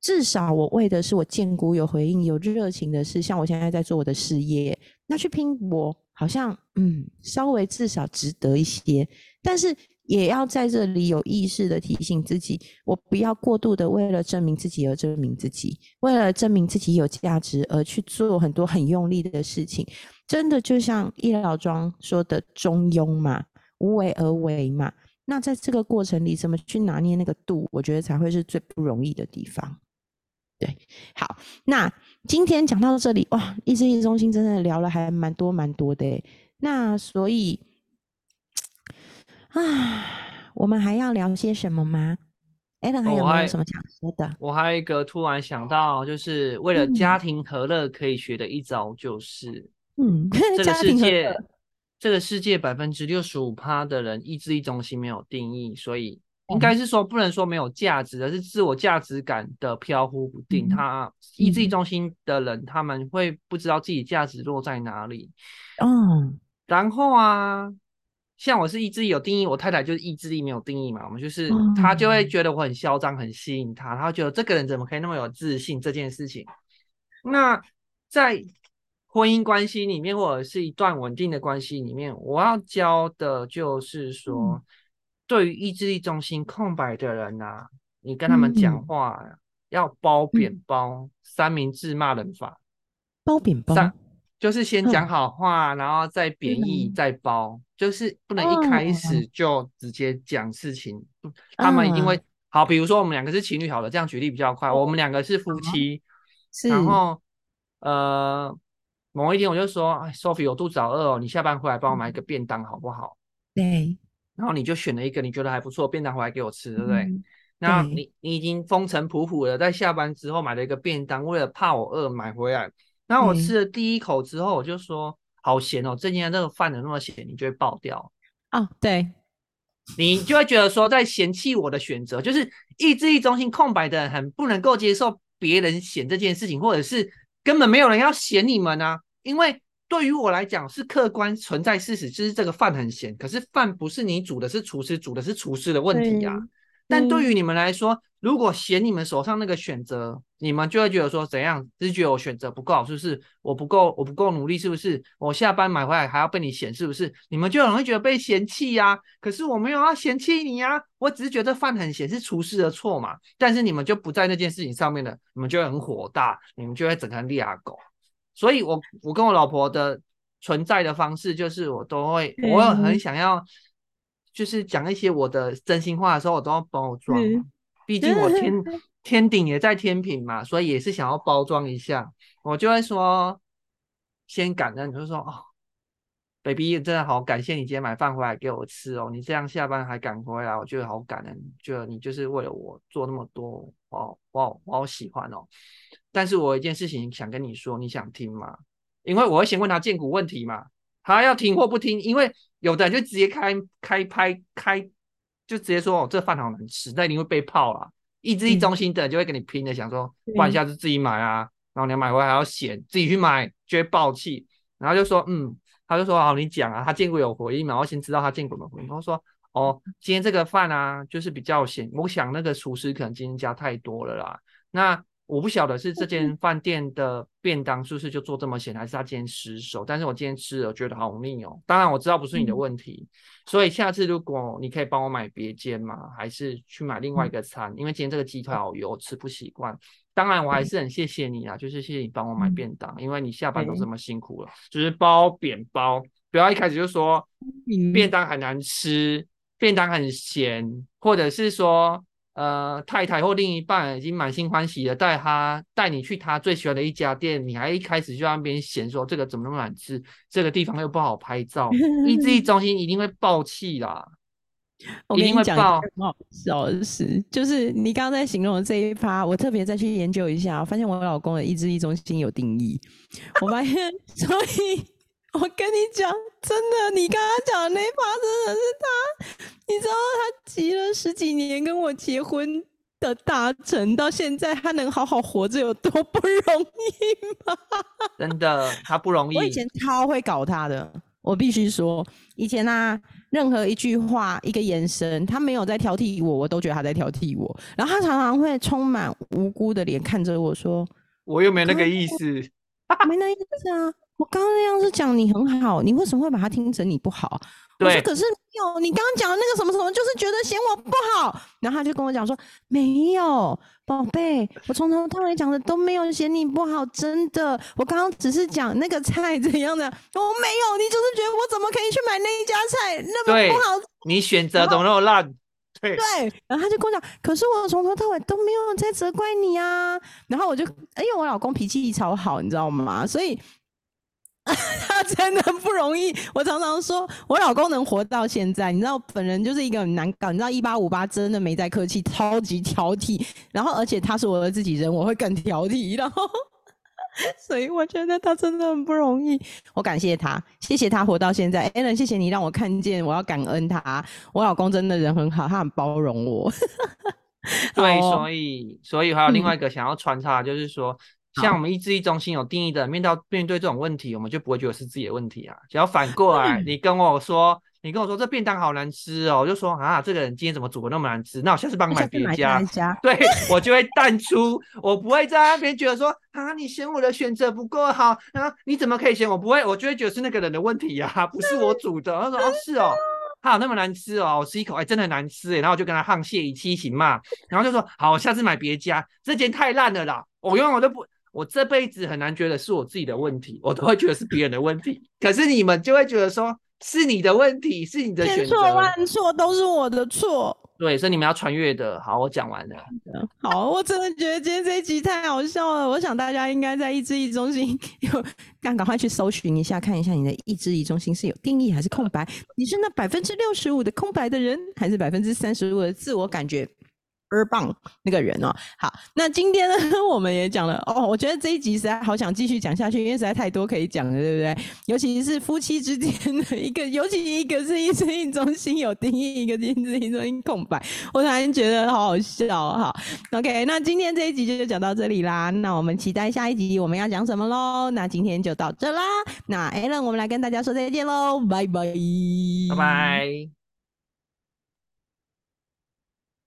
至少我为的是我建股有回应、有热情的事，像我现在在做我的事业，那去拼搏，好像嗯，稍微至少值得一些。但是也要在这里有意识的提醒自己，我不要过度的为了证明自己而证明自己，为了证明自己有价值而去做很多很用力的事情。真的就像易老庄说的中庸嘛，无为而为嘛。那在这个过程里，怎么去拿捏那个度，我觉得才会是最不容易的地方。对，好，那今天讲到这里，哇，意志力中心真的聊了还蛮多蛮多的。那所以，啊，我们还要聊些什么吗？Allen 还有没有什么想说的？我还有一个突然想到，就是为了家庭和乐可以学的一招，就是，嗯，这个世界，这个世界百分之六十五趴的人意志力中心没有定义，所以。应该是说，不能说没有价值，而是自我价值感的飘忽不定。他意志力中心的人，他们会不知道自己价值落在哪里。嗯，然后啊，像我是意志力有定义，我太太就是意志力没有定义嘛。我们就是她就会觉得我很嚣张，很吸引她，她觉得这个人怎么可以那么有自信这件事情。那在婚姻关系里面，或者是一段稳定的关系里面，我要教的就是说。对于意志力中心空白的人呐，你跟他们讲话要褒贬褒，三明治骂人法。褒贬褒，就是先讲好话，然后再贬义，再褒，就是不能一开始就直接讲事情。他们一定会好，比如说我们两个是情侣，好了，这样举例比较快。我们两个是夫妻，然后呃，某一天我就说，Sophie，我肚子好饿哦，你下班回来帮我买一个便当好不好？对。然后你就选了一个你觉得还不错便当回来给我吃，对不对？那你你已经风尘仆仆的在下班之后买了一个便当，为了怕我饿买回来。然后我吃了第一口之后，我就说好咸哦，今天这个饭怎么那么咸？你就会爆掉啊！对，你就会觉得说在嫌弃我的选择，就是意志力中心空白的，很不能够接受别人嫌这件事情，或者是根本没有人要嫌你们啊，因为。对于我来讲是客观存在事实，就是这个饭很咸。可是饭不是你煮的，是厨师煮的，是厨师的问题呀。但对于你们来说，如果嫌你们手上那个选择，你们就会觉得说怎样？是觉得我选择不够好，是不是？我不够，我不够努力，是不是？我下班买回来还要被你嫌，是不是？你们就很会觉得被嫌弃呀。可是我没有要嫌弃你呀，我只是觉得饭很咸是厨师的错嘛。但是你们就不在那件事情上面了，你们就会很火大，你们就会整成猎狗。所以，我我跟我老婆的存在的方式，就是我都会，我很想要，就是讲一些我的真心话的时候，我都要包装。毕竟我天天顶也在天平嘛，所以也是想要包装一下。我就会说，先感恩，就是说，哦，baby，真的好感谢你今天买饭回来给我吃哦。你这样下班还赶回来，我觉得好感恩，觉得你就是为了我做那么多，哦，我好我好喜欢哦。但是我有一件事情想跟你说，你想听吗？因为我会先问他荐股问题嘛，他要听或不听。因为有的人就直接开开拍开，就直接说哦，这饭好难吃，那一定会被泡啦。意志力中心的人就会跟你拼的，想说，不然下次自己买啊，然后你要买回来还要嫌，自己去买就会爆气。然后就说，嗯，他就说，好，你讲啊，他见过有回应嘛？我先知道他见过有回应。他说，哦，今天这个饭啊，就是比较咸，我想那个厨师可能今天加太多了啦。那我不晓得是这间饭店的便当是不是就做这么咸，还是他今天失手。但是我今天吃了，觉得好腻哦。当然我知道不是你的问题，所以下次如果你可以帮我买别间嘛，还是去买另外一个餐，因为今天这个鸡腿好油，吃不习惯。当然我还是很谢谢你啊，就是谢谢你帮我买便当，因为你下班都这么辛苦了，就是包扁包，不要一开始就说便当很难吃，便当很咸，或者是说。呃，太太或另一半已经满心欢喜的带他带你去他最喜欢的一家店，你还一开始就让别人嫌说这个怎么那么难吃，这个地方又不好拍照，意志力中心一定会爆气啦！我跟你讲，很好笑的事，就是你刚刚在形容的这一趴，我特别再去研究一下，我发现我老公的意志力中心有定义，我发现，所以。我跟你讲，真的，你刚刚讲的那一趴真的是他。你知道他急了十几年跟我结婚的大臣，到现在他能好好活着有多不容易吗？真的，他不容易。我以前超会搞他的。我必须说，以前啊，任何一句话、一个眼神，他没有在挑剔我，我都觉得他在挑剔我。然后他常常会充满无辜的脸看着我说：“我又没那个意思，没那意思啊！我刚刚那样是讲你很好，你为什么会把它听成你不好？”我说：“可是没有，你刚刚讲的那个什么什么，就是觉得嫌我不好。”然后他就跟我讲说：“没有，宝贝，我从头到尾讲的都没有嫌你不好，真的。我刚刚只是讲那个菜怎样的，我没有，你就是觉得我怎么可以去买那一家菜那么不好？你选择怎么那么烂？对对。然后他就跟我讲，可是我从头到尾都没有在责怪你啊。然后我就，因为我老公脾气超好，你知道吗？所以。” 他真的不容易。我常常说，我老公能活到现在，你知道，本人就是一个很难搞。你知道，一八五八真的没在客气，超级挑剔。然后，而且他是我的自己人，我会更挑剔。然后，所以我觉得他真的很不容易。我感谢他，谢谢他活到现在。Allen，谢谢你让我看见，我要感恩他。我老公真的人很好，他很包容我。对，所以，所以还有另外一个想要穿插，就是说。像我们意志力中心有定义的，面到面对这种问题，我们就不会觉得是自己的问题啊。只要反过来，你跟我说，你跟我说这便当好难吃哦，我就说啊，这个人今天怎么煮的那么难吃？那我下次帮你买别家。对，我就会淡出，我不会在那边觉得说啊，你嫌我的选择不够好啊？你怎么可以嫌我？不会，我就会觉得是那个人的问题呀，不是我煮的。他说哦，是哦，好那么难吃哦，我吃一口，哎，真的很难吃哎。然后我就跟他沆瀣一气，行嘛？然后就说好，我下次买别家，这间太烂了啦，我永远我都不。我这辈子很难觉得是我自己的问题，我都会觉得是别人的问题。可是你们就会觉得说是你的问题，是你的选择，错万错都是我的错。对，所以你们要穿越的。好，我讲完了。好，我真的觉得今天这一集太好笑了。我想大家应该在意志力中心，赶赶快去搜寻一下，看一下你的意志力中心是有定义还是空白？你是那百分之六十五的空白的人，还是百分之三十五的自我感觉？二棒那个人哦，好，那今天呢，我们也讲了哦，我觉得这一集实在好想继续讲下去，因为实在太多可以讲了，对不对？尤其是夫妻之间的一个，尤其一个是一生意中心有定义，一个一生意中心空白，我突然觉得好好笑哈。OK，那今天这一集就就讲到这里啦，那我们期待下一集我们要讲什么喽？那今天就到这啦，那 Alan 我们来跟大家说再见喽，拜拜，拜拜。